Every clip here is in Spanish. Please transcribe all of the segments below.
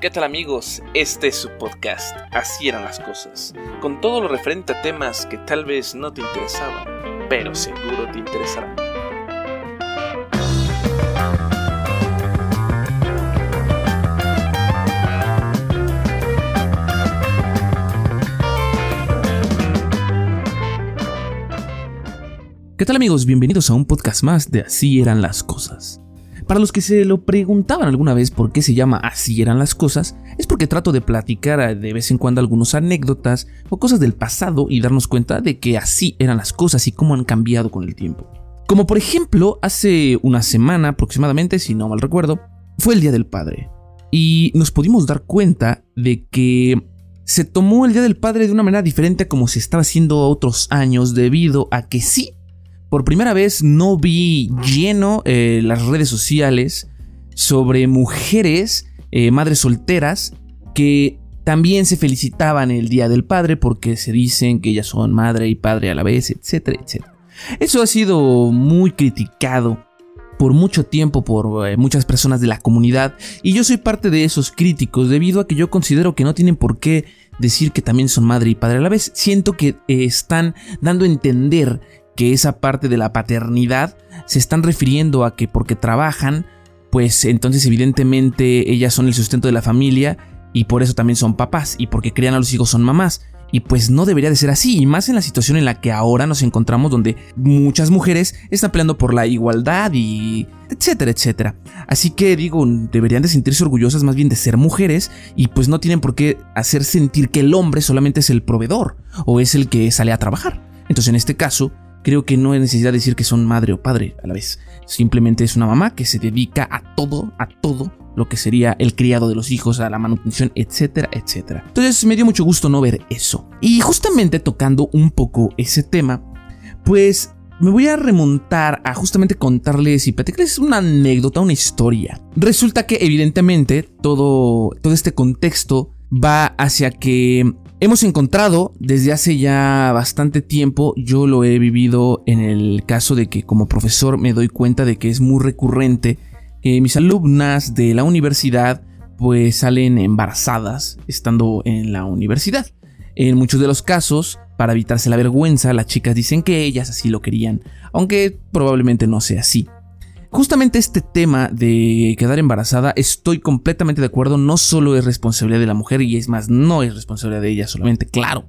¿Qué tal amigos? Este es su podcast, Así eran las cosas, con todo lo referente a temas que tal vez no te interesaban, pero seguro te interesarán. ¿Qué tal amigos? Bienvenidos a un podcast más de Así eran las cosas. Para los que se lo preguntaban alguna vez por qué se llama Así eran las cosas, es porque trato de platicar de vez en cuando algunas anécdotas o cosas del pasado y darnos cuenta de que así eran las cosas y cómo han cambiado con el tiempo. Como por ejemplo, hace una semana aproximadamente, si no mal recuerdo, fue el Día del Padre. Y nos pudimos dar cuenta de que se tomó el Día del Padre de una manera diferente a como se estaba haciendo otros años debido a que sí por primera vez no vi lleno eh, las redes sociales sobre mujeres, eh, madres solteras, que también se felicitaban el Día del Padre porque se dicen que ellas son madre y padre a la vez, etcétera, etcétera. Eso ha sido muy criticado por mucho tiempo por eh, muchas personas de la comunidad y yo soy parte de esos críticos debido a que yo considero que no tienen por qué decir que también son madre y padre a la vez. Siento que están dando a entender que esa parte de la paternidad se están refiriendo a que porque trabajan, pues entonces evidentemente ellas son el sustento de la familia y por eso también son papás y porque crían a los hijos son mamás. Y pues no debería de ser así, y más en la situación en la que ahora nos encontramos donde muchas mujeres están peleando por la igualdad y etcétera, etcétera. Así que digo, deberían de sentirse orgullosas más bien de ser mujeres y pues no tienen por qué hacer sentir que el hombre solamente es el proveedor o es el que sale a trabajar. Entonces en este caso, creo que no hay necesidad de decir que son madre o padre a la vez. Simplemente es una mamá que se dedica a todo, a todo lo que sería el criado de los hijos, a la manutención, etcétera, etcétera. Entonces me dio mucho gusto no ver eso. Y justamente tocando un poco ese tema, pues me voy a remontar a justamente contarles y platicarles una anécdota, una historia. Resulta que evidentemente todo, todo este contexto va hacia que hemos encontrado desde hace ya bastante tiempo, yo lo he vivido en el caso de que como profesor me doy cuenta de que es muy recurrente que mis alumnas de la universidad pues salen embarazadas estando en la universidad. En muchos de los casos, para evitarse la vergüenza, las chicas dicen que ellas así lo querían, aunque probablemente no sea así. Justamente este tema de quedar embarazada, estoy completamente de acuerdo, no solo es responsabilidad de la mujer y es más, no es responsabilidad de ella solamente, claro.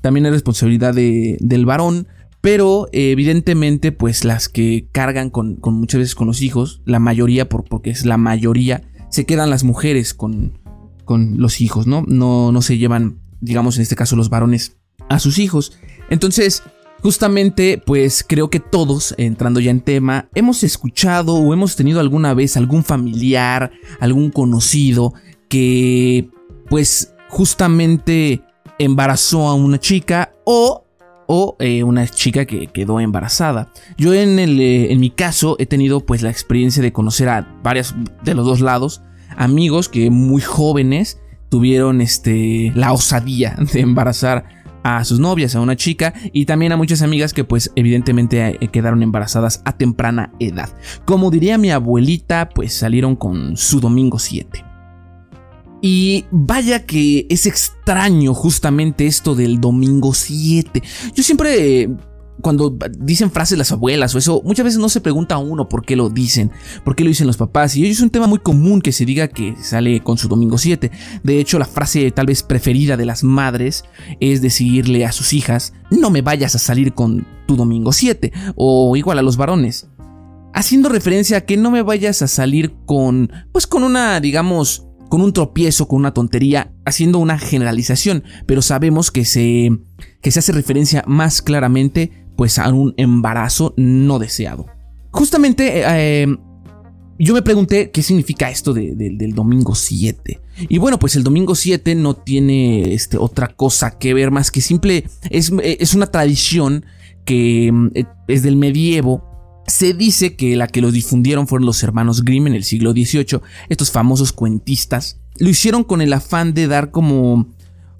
También es responsabilidad del varón, pero evidentemente pues las que cargan con, muchas veces con los hijos, la mayoría, por, porque es la mayoría, se quedan las mujeres con, con los hijos, ¿no? ¿no? No se llevan, digamos en este caso los varones, a sus hijos. Entonces, Justamente, pues creo que todos, entrando ya en tema, hemos escuchado o hemos tenido alguna vez algún familiar, algún conocido que, pues, justamente embarazó a una chica o, o eh, una chica que quedó embarazada. Yo en, el, eh, en mi caso he tenido pues la experiencia de conocer a varios de los dos lados, amigos que muy jóvenes tuvieron este, la osadía de embarazar a sus novias, a una chica y también a muchas amigas que pues evidentemente eh, quedaron embarazadas a temprana edad. Como diría mi abuelita, pues salieron con su domingo 7. Y vaya que es extraño justamente esto del domingo 7. Yo siempre cuando dicen frases las abuelas o eso, muchas veces no se pregunta a uno por qué lo dicen, por qué lo dicen los papás. Y hoy es un tema muy común que se diga que sale con su domingo 7. De hecho, la frase tal vez preferida de las madres es decirle a sus hijas, no me vayas a salir con tu domingo 7. O igual a los varones. Haciendo referencia a que no me vayas a salir con, pues con una, digamos, con un tropiezo, con una tontería, haciendo una generalización, pero sabemos que se, que se hace referencia más claramente pues a un embarazo no deseado. Justamente eh, yo me pregunté qué significa esto del domingo 7. Y bueno, pues el domingo 7 no tiene este, otra cosa que ver más que simple, es, es una tradición que mm, es del medievo. Se dice que la que lo difundieron fueron los hermanos Grimm en el siglo XVIII, estos famosos cuentistas. Lo hicieron con el afán de dar como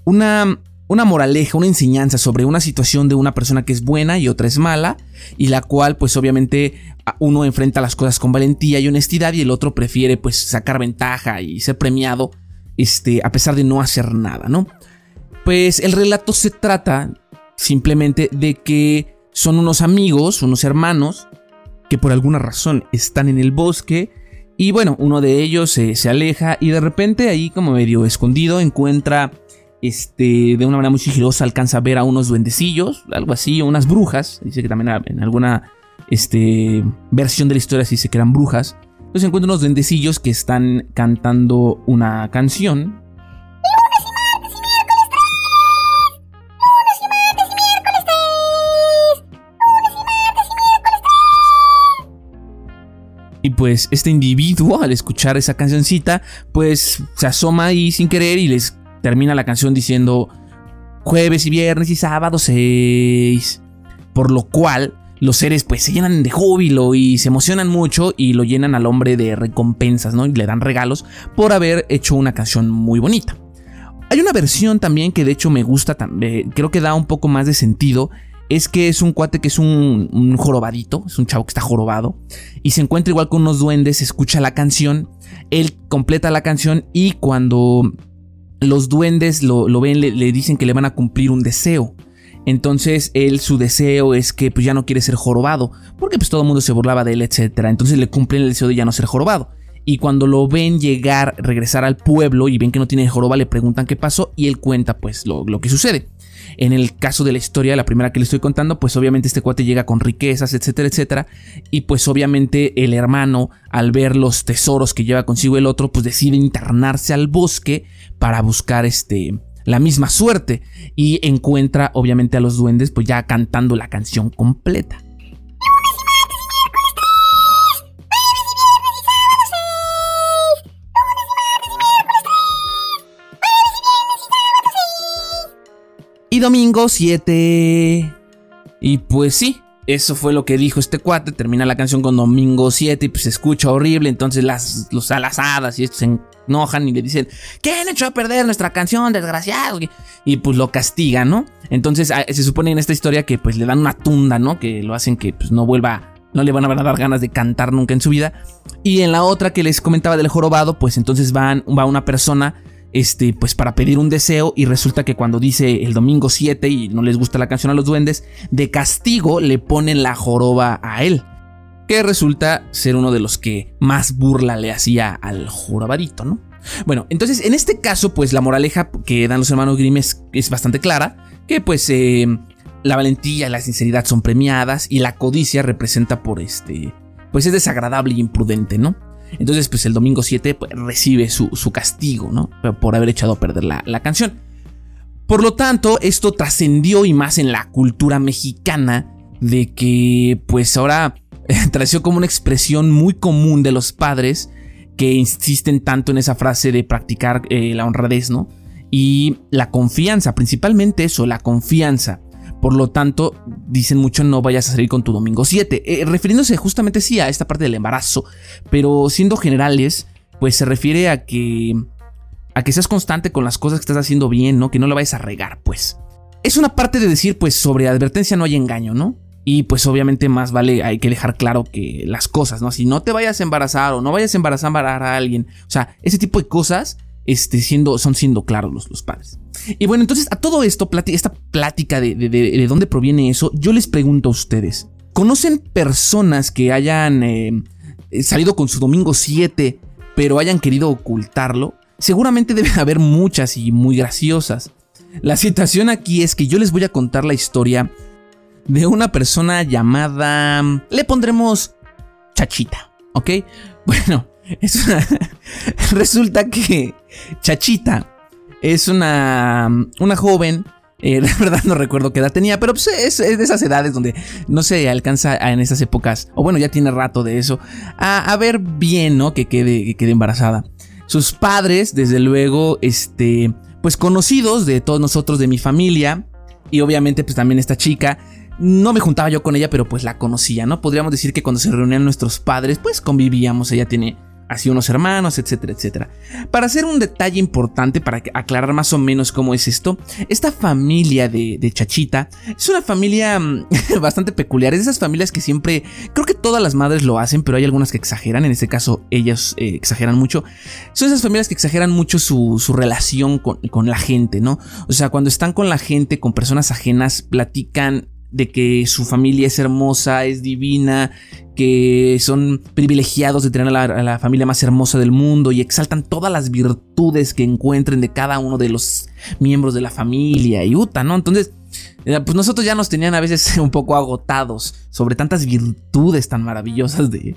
una una moraleja, una enseñanza sobre una situación de una persona que es buena y otra es mala, y la cual pues obviamente uno enfrenta las cosas con valentía y honestidad y el otro prefiere pues sacar ventaja y ser premiado este, a pesar de no hacer nada, ¿no? Pues el relato se trata simplemente de que son unos amigos, unos hermanos, que por alguna razón están en el bosque y bueno, uno de ellos se, se aleja y de repente ahí como medio escondido encuentra este, de una manera muy sigilosa alcanza a ver a unos duendecillos, algo así, o unas brujas. Dice que también en alguna este, versión de la historia se dice que eran brujas. Entonces encuentra unos duendecillos que están cantando una canción. Y pues este individuo al escuchar esa cancioncita pues se asoma ahí sin querer y les termina la canción diciendo jueves y viernes y sábado 6. Por lo cual los seres pues se llenan de júbilo y se emocionan mucho y lo llenan al hombre de recompensas, ¿no? Y le dan regalos por haber hecho una canción muy bonita. Hay una versión también que de hecho me gusta, también, creo que da un poco más de sentido. Es que es un cuate que es un, un jorobadito, es un chavo que está jorobado y se encuentra igual con unos duendes, escucha la canción, él completa la canción y cuando los duendes lo, ven, le, dicen que le van a cumplir un deseo. Entonces él su deseo es que pues ya no quiere ser jorobado, porque pues todo el mundo se burlaba de él, etc. Entonces le cumplen el deseo de ya no ser jorobado. Y cuando lo ven llegar, regresar al pueblo y ven que no tiene joroba, le preguntan qué pasó y él cuenta pues lo, lo que sucede. En el caso de la historia, la primera que le estoy contando, pues obviamente este cuate llega con riquezas, etcétera, etcétera. Y pues obviamente el hermano, al ver los tesoros que lleva consigo el otro, pues decide internarse al bosque para buscar este la misma suerte y encuentra obviamente a los duendes pues ya cantando la canción completa. Y domingo 7. Y pues sí, eso fue lo que dijo este cuate. Termina la canción con domingo 7 y pues se escucha horrible. Entonces las, los alazadas y estos se enojan y le dicen, ¿quién echó a perder nuestra canción, desgraciado? Y pues lo castigan, ¿no? Entonces se supone en esta historia que pues le dan una tunda, ¿no? Que lo hacen que pues no vuelva no le van a dar ganas de cantar nunca en su vida. Y en la otra que les comentaba del jorobado, pues entonces van, va una persona este, pues para pedir un deseo y resulta que cuando dice el domingo 7 y no les gusta la canción a los duendes, de castigo le ponen la joroba a él, que resulta ser uno de los que más burla le hacía al jorobadito, ¿no? Bueno, entonces en este caso, pues la moraleja que dan los hermanos Grimm es, bastante clara, que pues eh, la valentía y la sinceridad son premiadas y la codicia representa por este, pues es desagradable y imprudente, ¿no? Entonces, pues el domingo 7 pues, recibe su, castigo, ¿no? Por haber echado a perder la, canción. Por lo tanto, esto trascendió y más en la cultura mexicana de que, pues ahora trascendió como una expresión muy común de los padres que insisten tanto en esa frase de practicar eh, la honradez, ¿no? Y la confianza, principalmente eso, la confianza. Por lo tanto, dicen mucho no vayas a salir con tu domingo 7, eh, refiriéndose justamente sí a esta parte del embarazo, pero siendo generales, pues se refiere a que a que seas constante con las cosas que estás haciendo bien, ¿no? Que no lo vayas a regar, pues. Es una parte de decir, pues sobre advertencia no hay engaño, ¿no? Y pues obviamente más vale, hay que dejar claro que las cosas, ¿no? Si no te vayas a embarazar o no vayas a embarazar a alguien, o sea, ese tipo de cosas este, siendo, son siendo claros los, los padres. Y bueno, entonces a todo esto, esta plática de, de, dónde proviene eso, yo les pregunto a ustedes, ¿conocen personas que hayan eh, salido con su domingo 7, pero hayan querido ocultarlo? Seguramente deben haber muchas y muy graciosas. La situación aquí es que yo les voy a contar la historia de una persona llamada... Le pondremos Chachita, ¿ok? Bueno, resulta que Chachita es una, una joven. Eh, la verdad no recuerdo qué edad tenía, pero pues, es, de esas edades donde no se alcanza en esas épocas, o bueno, ya tiene rato de eso, a, ver bien, ¿no? Que quede, que quede embarazada. Sus padres, desde luego, este, pues conocidos de todos nosotros, de mi familia, y obviamente pues también esta chica, no me juntaba yo con ella, pero pues la conocía, ¿no? Podríamos decir que cuando se reunían nuestros padres, pues convivíamos, ella tiene así unos hermanos, etcétera, etcétera. Para hacer un detalle importante, para aclarar más o menos cómo es esto, esta familia de, Chachita es una familia mm, bastante peculiar, es de esas familias que siempre, creo que todas las madres lo hacen, pero hay algunas que exageran, en este caso ellas eh, exageran mucho, son esas familias que exageran mucho su, relación con, con la gente, ¿no? O sea, cuando están con la gente, con personas ajenas, platican de que su familia es hermosa, es divina, que son privilegiados de tener a la, familia más hermosa del mundo y exaltan todas las virtudes que encuentren de cada uno de los miembros de la familia y Uta, ¿no? Entonces, eh, pues nosotros ya nos tenían a veces un poco agotados sobre tantas virtudes tan maravillosas de,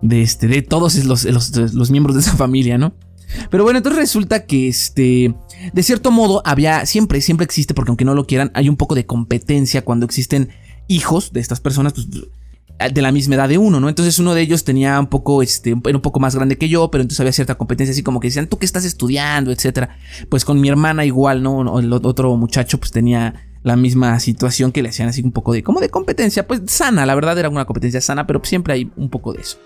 de, este, de todos los, los miembros de esa familia, ¿no? Pero bueno, entonces resulta que este, de cierto modo había, siempre, siempre existe, porque aunque no lo quieran, hay un poco de competencia cuando existen hijos de estas personas, pues de la misma edad de uno, ¿no? Entonces uno de ellos tenía un poco, este, era un poco más grande que yo, pero entonces había cierta competencia, así como que decían, tú qué estás estudiando, etcétera. Pues con mi hermana igual, ¿no? El otro muchacho, pues tenía la misma situación que le hacían así un poco de, como de competencia, pues sana, la verdad era una competencia sana, pero siempre hay un poco de eso.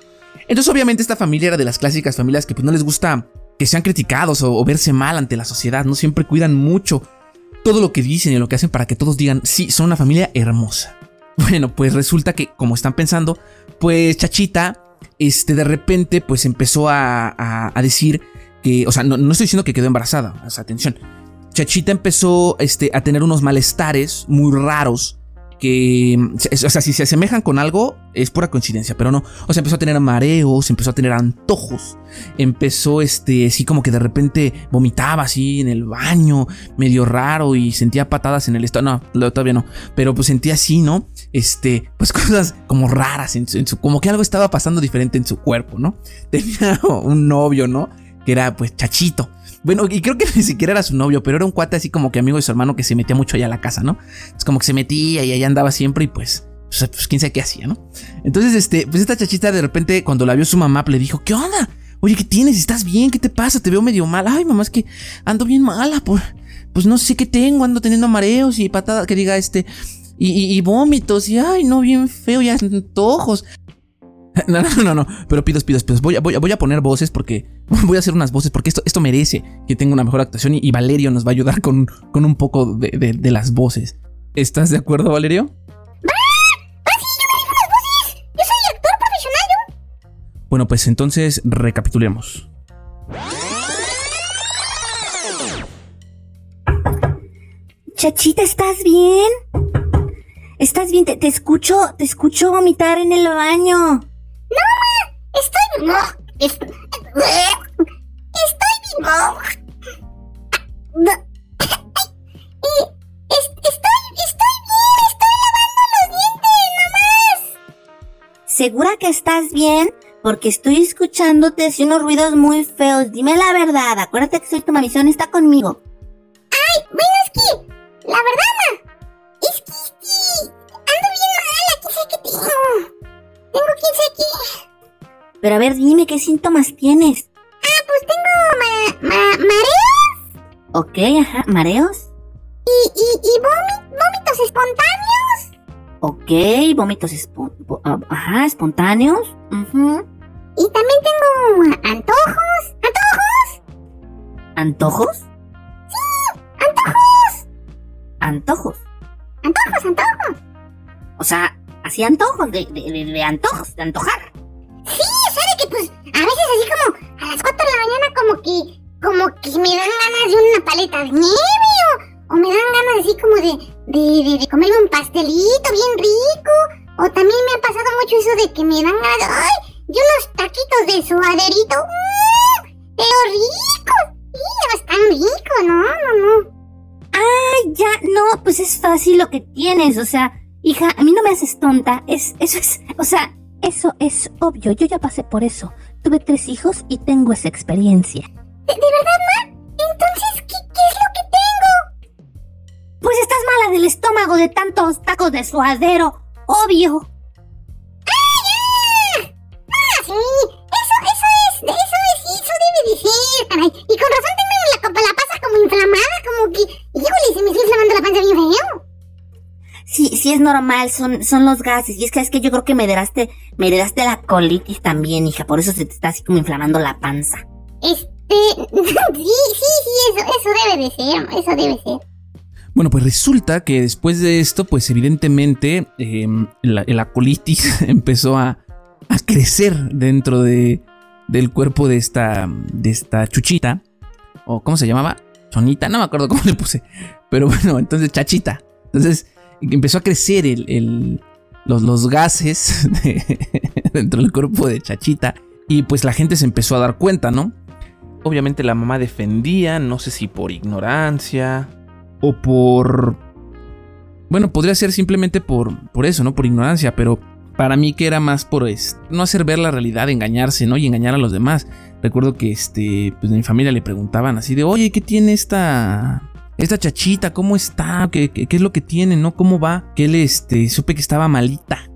Entonces obviamente esta familia era de las clásicas familias que pues no les gusta que sean criticados o, verse mal ante la sociedad, ¿no? Siempre cuidan mucho todo lo que dicen y lo que hacen para que todos digan, sí, son una familia hermosa. Bueno, pues resulta que, como están pensando, pues Chachita, este, de repente, pues empezó a, decir que, o sea, no, estoy diciendo que quedó embarazada, atención. Chachita empezó este, a tener unos malestares muy raros que, o sea, si se asemejan con algo, es pura coincidencia, pero no. O sea, empezó a tener mareos, empezó a tener antojos, empezó, este, así como que de repente vomitaba así en el baño, medio raro y sentía patadas en el estómago. No, todavía no, pero pues sentía así, ¿no? Este, pues cosas como raras en su, como que algo estaba pasando diferente en su cuerpo, ¿no? Tenía un novio, ¿no? Que era pues chachito. Bueno, y creo que ni siquiera era su novio, pero era un cuate así como que amigo de su hermano que se metía mucho allá a la casa, ¿no? Es como que se metía y allá andaba siempre y pues, pues, pues, quién sabe qué hacía, ¿no? Entonces, este, pues esta chachita de repente cuando la vio su mamá le dijo, ¿qué onda? Oye, ¿qué tienes? ¿Estás bien? ¿Qué te pasa? Te veo medio mal. Ay, mamá, es que ando bien mala, pues, pues no sé qué tengo, ando teniendo mareos y patadas, que diga este, y, y, vómitos, y ay, no, bien feo, y antojos. No, no, no, no, pero pidos, pidos, pidos. Voy a, voy, voy a poner voces porque. Voy a hacer unas voces porque esto, esto merece que tenga una mejor actuación y, Valerio nos va a ayudar con, con un poco de, de, las voces. ¿Estás de acuerdo, Valerio? Bueno, pues entonces recapitulemos. Chachita, ¿estás bien? ¿Estás bien? Te, te escucho, te escucho vomitar en el baño. No. No, estoy... Y bien, estoy lavando los dientes, nomás. ¿Segura que estás bien? Porque estoy escuchándote así unos ruidos muy feos. Dime la verdad, acuérdate que soy tu misión está conmigo. Ay, bueno, es que, la verdad, ma, es que, sí, ando bien mala, qué sé que tengo. Tengo 15 aquí. Pero a ver, dime qué síntomas tienes. Ah, pues tengo ma mareos. Ok, ajá, mareos. Y, y, y vómitos espontáneos. Ok, vómitos ah, ajá, espontáneos. Y también tengo antojos. ¿Antojos? ¿Antojos? Sí, antojos. ¿Antojos? Antojos, antojos. O sea, así antojos, de, de, antojos, de antojar. Pues a veces así como a las 4 de la mañana como que, como que me dan ganas de una paleta de nieve o, me dan ganas así como de, de, de, comerme un pastelito bien rico. O también me ha pasado mucho eso de que me dan ganas de, ay, de unos taquitos de suaderito. ¡Mmm! Pero ricos. Sí, están ricos, no, no, no. Ay, ya, no, pues es fácil lo que tienes, o sea, Hija, a mí no me haces tonta. Es, eso es, o sea, eso es obvio. Yo ya pasé por eso. Tuve tres hijos y tengo esa experiencia. ¿De, verdad, ma? Entonces, ¿qué, es lo que tengo? Pues estás mala del estómago de tantos tacos de suadero. Obvio. ¡Ah, ya! Ah, sí. Eso, eso es, eso es, eso debe de ser, caray. Y con razón tengo la, la pasa como inflamada, como que, híjole, se me está inflamando la panza bien feo. Sí, sí es normal, son, son los gases. Y es que es que yo creo que me heredaste, me heredaste la colitis también, hija, por eso se te está así como inflamando la panza. Este, sí, sí, sí, eso, eso debe de ser, eso debe ser. Bueno, pues resulta que después de esto, pues evidentemente em, la, la colitis empezó a, a crecer dentro de, del cuerpo de esta, de esta chuchita. ¿O cómo se llamaba? Chonita, no me acuerdo cómo le puse. Pero bueno, entonces chachita. Entonces empezó a crecer el, el- los, los gases de- dentro del cuerpo de chachita. Y pues la gente se empezó a dar cuenta, ¿no? Obviamente la mamá defendía, no sé si por ignorancia. O por... Bueno, podría ser simplemente por, por eso, ¿no? Por ignorancia, pero para mí que era más por no hacer ver la realidad, engañarse, ¿no? Y engañar a los demás. Recuerdo que este, pues de mi familia le preguntaban así de, oye, ¿qué tiene esta, esta chachita? ¿Cómo está? ¿Qué, qué, qué es lo que tiene? ¿No? ¿Cómo va? Que él, este, supe que estaba malita.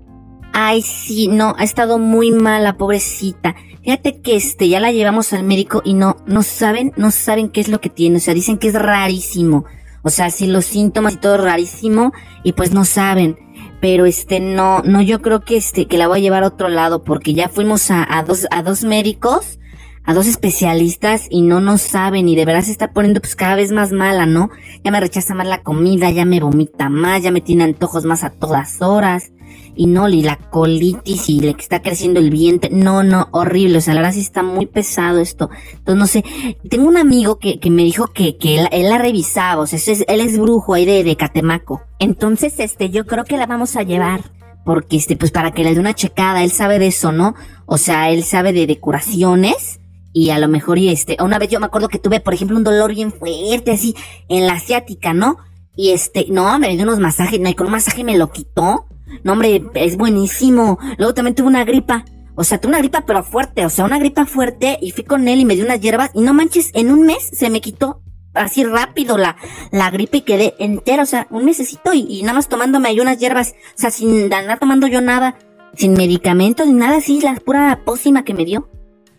Ay, sí, no, ha estado muy mala, pobrecita. Fíjate que este, ya la llevamos al médico y no, no saben, no saben qué es lo que tiene. O sea, dicen que es rarísimo. O sea, sí, los síntomas y todo rarísimo y pues no saben. Pero este, no, no, yo creo que este, que la voy a llevar a otro lado porque ya fuimos a, a dos, a dos médicos, a dos especialistas y no nos saben y de verdad se está poniendo pues cada vez más mala, ¿no? Ya me rechaza más la comida, ya me vomita más, ya me tiene antojos más a todas horas y no, y la colitis y le está creciendo el vientre. No, no, horrible. O sea, la verdad sí está muy pesado esto. Entonces, no sé. Tengo un amigo que, que me dijo que, que él, la revisaba. O sea, es- él es brujo ahí de, de Catemaco. Entonces, este, yo creo que la vamos a llevar. Porque, este, pues para que le dé una checada. Él sabe de eso, ¿no? O sea, él sabe de, de curaciones. Y a lo mejor, y este, una vez yo me acuerdo que tuve, por ejemplo, un dolor bien fuerte, así, en la asiática, ¿no? Y este, no, me dio unos masajes, no, y con un masaje me lo quitó. No, hombre, es buenísimo. Luego también tuve una gripa. O sea, tuve una gripa pero fuerte. O sea, una gripa fuerte. Y fui con él y me dio unas hierbas. Y no manches, en un mes se me quitó así rápido la, la gripe y quedé entera. O sea, un mesecito y, y nada más tomándome ahí unas hierbas. O sea, sin andar tomando yo nada. Sin medicamentos ni nada así. La pura pócima que me dio.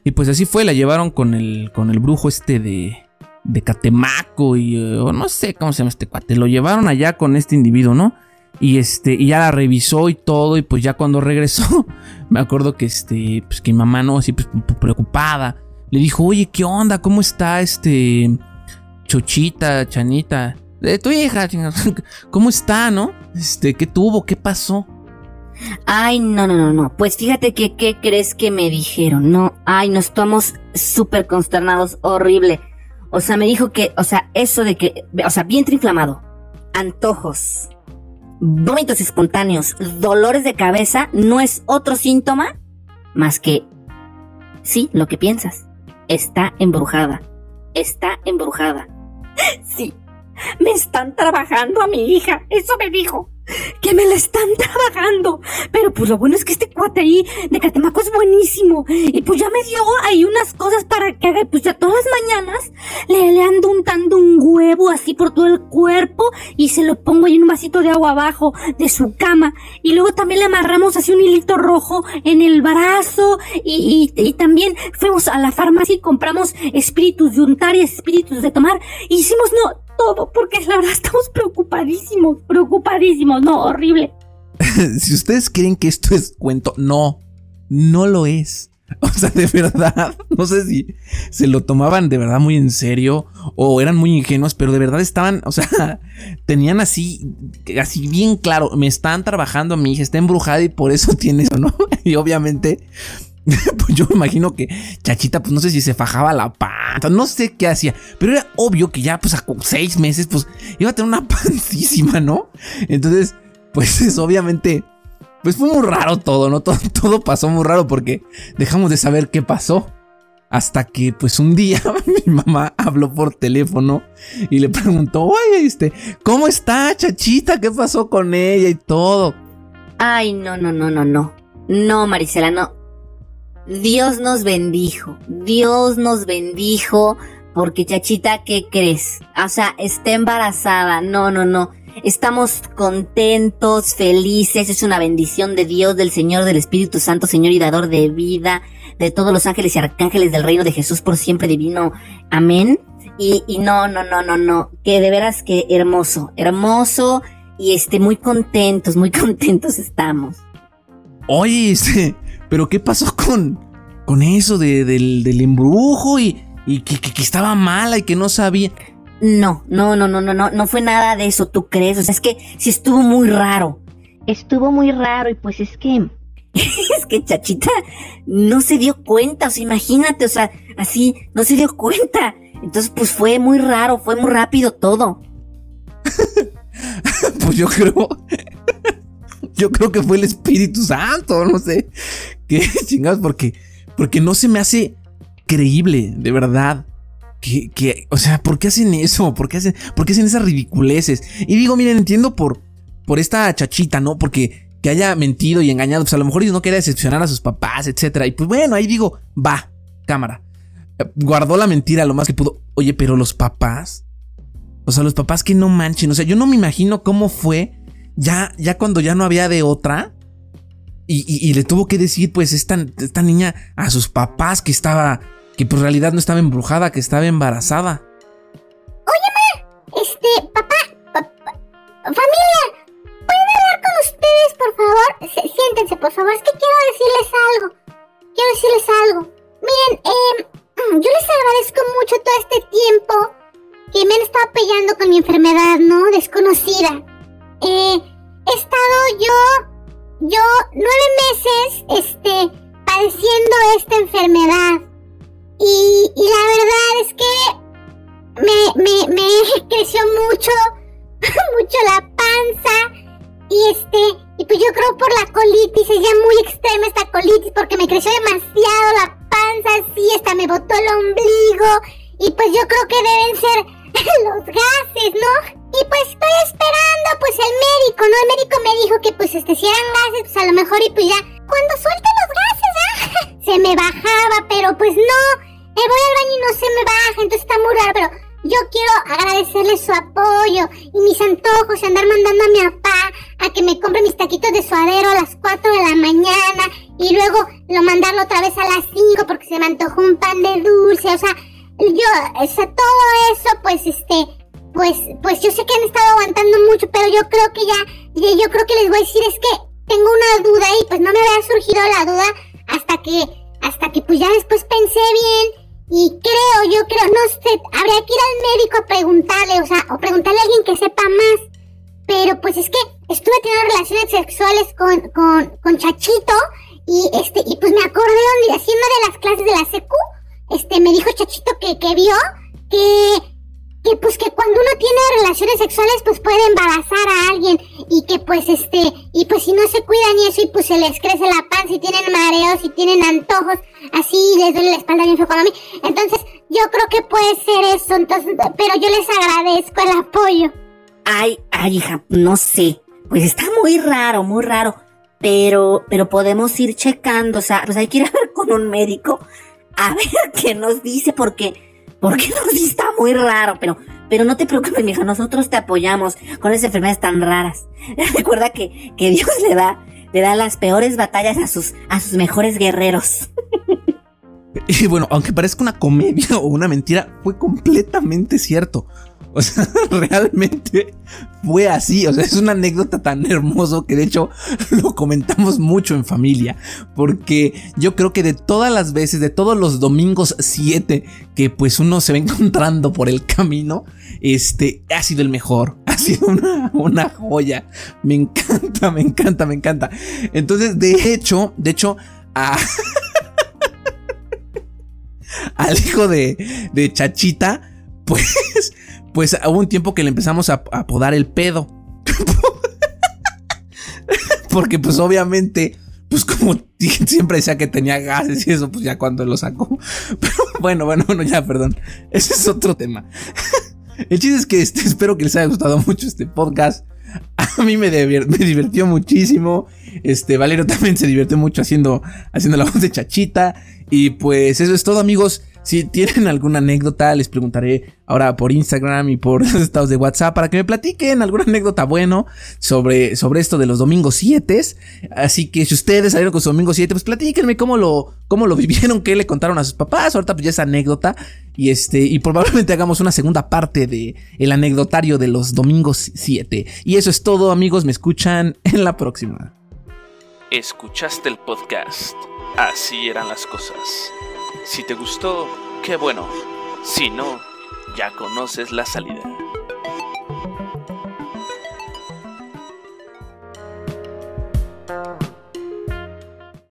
Y pues así fue, la llevaron con el, con el brujo este de, de Catemaco y eh, o no sé cómo se llama este cuate. Lo llevaron allá con este individuo, ¿no? Y este, y ya la revisó y todo, y pues ya cuando regresó, me acuerdo que este, pues que mi mamá no, así pues preocupada, le dijo, oye, ¿qué onda? ¿Cómo está este Chochita, Chanita? De tu hija, ¿cómo está, no? Este, ¿qué tuvo? ¿Qué pasó? Ay, no, no, no, no. Pues fíjate que, ¿qué crees que me dijeron? No, ay, nos estamos súper consternados, horrible. O sea, me dijo que, o sea, eso de que, o sea, vientre inflamado, antojos, vómitos espontáneos, dolores de cabeza, no es otro síntoma más que, sí, lo que piensas. Está embrujada. Está embrujada. Sí, me están trabajando a mi hija, eso me dijo que me la están trabajando. Pero pues lo bueno es que este cuate ahí de Catemaco es buenísimo. Y pues ya me dio ahí unas cosas para que haga. Pues ya todas las mañanas le, le ando untando un huevo así por todo el cuerpo y se lo pongo ahí en un vasito de agua abajo de su cama. Y luego también le amarramos así un hilito rojo en el brazo. Y, y, también fuimos a la farmacia y compramos espíritus de untar y espíritus de tomar. Y hicimos no todo porque la verdad estamos preocupadísimos, preocupadísimos, no, horrible. si ustedes creen que esto es cuento, no, no lo es. O sea, de verdad, no sé si se lo tomaban de verdad muy en serio o eran muy ingenuos, pero de verdad estaban, o sea, tenían así, así bien claro, me están trabajando, mi hija está embrujada y por eso tiene eso, ¿no? Y obviamente, pues yo me imagino que Chachita, pues no sé si se fajaba la pata, no sé qué hacía, pero era obvio que ya, pues a seis meses, pues iba a tener una pancísima, ¿no? Entonces, pues es obviamente pues fue muy raro todo, ¿no? Todo, todo, pasó muy raro porque dejamos de saber qué pasó. Hasta que, pues un día mi mamá habló por teléfono y le preguntó, oye, este, ¿cómo está, chachita? ¿Qué pasó con ella y todo? Ay, no, no, no, no, no. No, Marisela, no. Dios nos bendijo. Dios nos bendijo. Porque, chachita, ¿qué crees? O sea, está embarazada. No, no, no. Estamos contentos, felices, es una bendición de Dios, del Señor, del Espíritu Santo, Señor y dador de vida, de todos los ángeles y arcángeles del reino de Jesús por siempre divino. Amén. Y, y no, no, no, no, no, que de veras que hermoso, hermoso. y este, muy contentos, muy contentos estamos. Oye, este, pero ¿qué pasó con, con eso de, del, del embrujo y, y que, que, que estaba mala y que no sabía? No, no, no, no, no, no, no fue nada de eso, ¿tú crees? O sea, es que sí estuvo muy raro. Estuvo muy raro y pues es que... es que Chachita no se dio cuenta, o sea, imagínate, o sea, así, no se dio cuenta. Entonces, pues fue muy raro, fue muy rápido todo. pues yo creo. yo creo que fue el Espíritu Santo, no sé. Chingados, porque. Porque no se me hace creíble, de verdad. Que, que, o sea, ¿por qué hacen eso? ¿Por qué hacen, por qué hacen esas ridiculeces? Y digo, miren, entiendo por, por esta chachita, ¿no? Porque que haya mentido y engañado, pues a lo mejor no quería decepcionar a sus papás, etcétera. Y pues bueno, ahí digo, va, cámara. Guardó la mentira lo más que pudo. Oye, pero los papás. O sea, los papás que no manchen. O sea, yo no me imagino cómo fue ya, ya cuando ya no había de otra. Y, le tuvo que decir, pues, esta, esta, niña a sus papás que estaba. Que por realidad no estaba embrujada, que estaba embarazada. Oye, ma, este, papá, papá, familia, ¿pueden hablar con ustedes, por favor? siéntense, por favor, es que quiero decirles algo. Quiero decirles algo. Miren, eh, yo les agradezco mucho todo este tiempo que me han estado apoyando con mi enfermedad, ¿no? Desconocida. Eh, he estado yo, yo nueve meses, este, padeciendo esta enfermedad. Y, y la verdad es que me, me, me creció mucho, mucho la panza. Y este, y pues yo creo por la colitis, es ya muy extrema esta colitis porque me creció demasiado la panza así, hasta me botó el ombligo. Y pues yo creo que deben ser los gases, ¿no? Y pues estoy esperando pues el médico, ¿no? El médico me dijo que pues este si eran gases, pues a lo mejor y pues ya cuando suelte los gases, ¿ah? se me bajaba, pero pues no. Me voy al baño y no se me baja, entonces está muy raro, pero yo quiero agradecerle su apoyo y mis antojos y andar mandando a mi papá a que me compre mis taquitos de suadero a las 4 de la mañana y luego lo mandarlo otra vez a las 5 porque se me antojó un pan de dulce, o sea, yo, o sea, todo eso, pues este, pues, pues yo sé que han estado aguantando mucho, pero yo creo que ya, yo creo que les voy a decir es que tengo una duda y pues no me había surgido la duda hasta que, hasta que pues ya después pensé bien y creo, yo creo, no sé, habría que ir al médico a preguntarle, o sea, o preguntarle a alguien que sepa más. Pero pues es que estuve teniendo relaciones sexuales con, con, con Chachito y este, y pues me acordé donde haciendo de las clases de la secu, este, me dijo Chachito que, que vio que que pues que cuando uno tiene relaciones sexuales pues puede embarazar a alguien y que pues este y pues si no se cuidan y eso y pues se les crece la panza y tienen mareos y tienen antojos así les duele la espalda bien feo como a mí. Entonces yo creo que puede ser eso. Entonces pero yo les agradezco el apoyo. Ay ay hija no sé. Pues está muy raro muy raro. Pero pero podemos ir checando o sea pues hay que ir a ver con un médico a ver qué nos dice porque porque no, sí está muy raro, pero, pero no te preocupes, mija, nosotros te apoyamos con esas enfermedades tan raras. Recuerda que, que Dios le da, le da las peores batallas a sus, a sus mejores guerreros. Y bueno, aunque parezca una comedia o una mentira, fue completamente cierto. O sea, realmente fue así. O sea, es una anécdota tan hermoso que de hecho lo comentamos mucho en familia. Porque yo creo que de todas las veces, de todos los domingos 7 que pues uno se va encontrando por el camino, este ha sido el mejor. Ha sido una, una joya. Me encanta, me encanta, me encanta. Entonces, de hecho, de hecho, al hijo de, de Chachita, pues pues hubo un tiempo que le empezamos a apodar el pedo. Porque pues obviamente, pues como siempre decía que tenía gases y eso, pues ya cuando lo sacó. Pero bueno, bueno, bueno, ya, perdón. Ese es otro tema. El chiste es que este, espero que les haya gustado mucho este podcast. A mí me, divirtió muchísimo. Este, Valero también se divirtió mucho haciendo, haciendo la voz de Chachita. Y pues eso es todo, amigos. Si tienen alguna anécdota, les preguntaré ahora por Instagram y por los estados de WhatsApp para que me platiquen alguna anécdota bueno sobre, sobre esto de los domingos 7. Así que si ustedes salieron con su domingo 7, pues platíquenme cómo lo, cómo lo vivieron, qué le contaron a sus papás. Ahorita pues ya esa anécdota. Y este, y probablemente hagamos una segunda parte de el anecdotario de los domingos 7. Y eso es todo, amigos. Me escuchan en la próxima. Escuchaste el podcast. Así eran las cosas si te gustó, qué bueno. Si no, ya conoces la salida.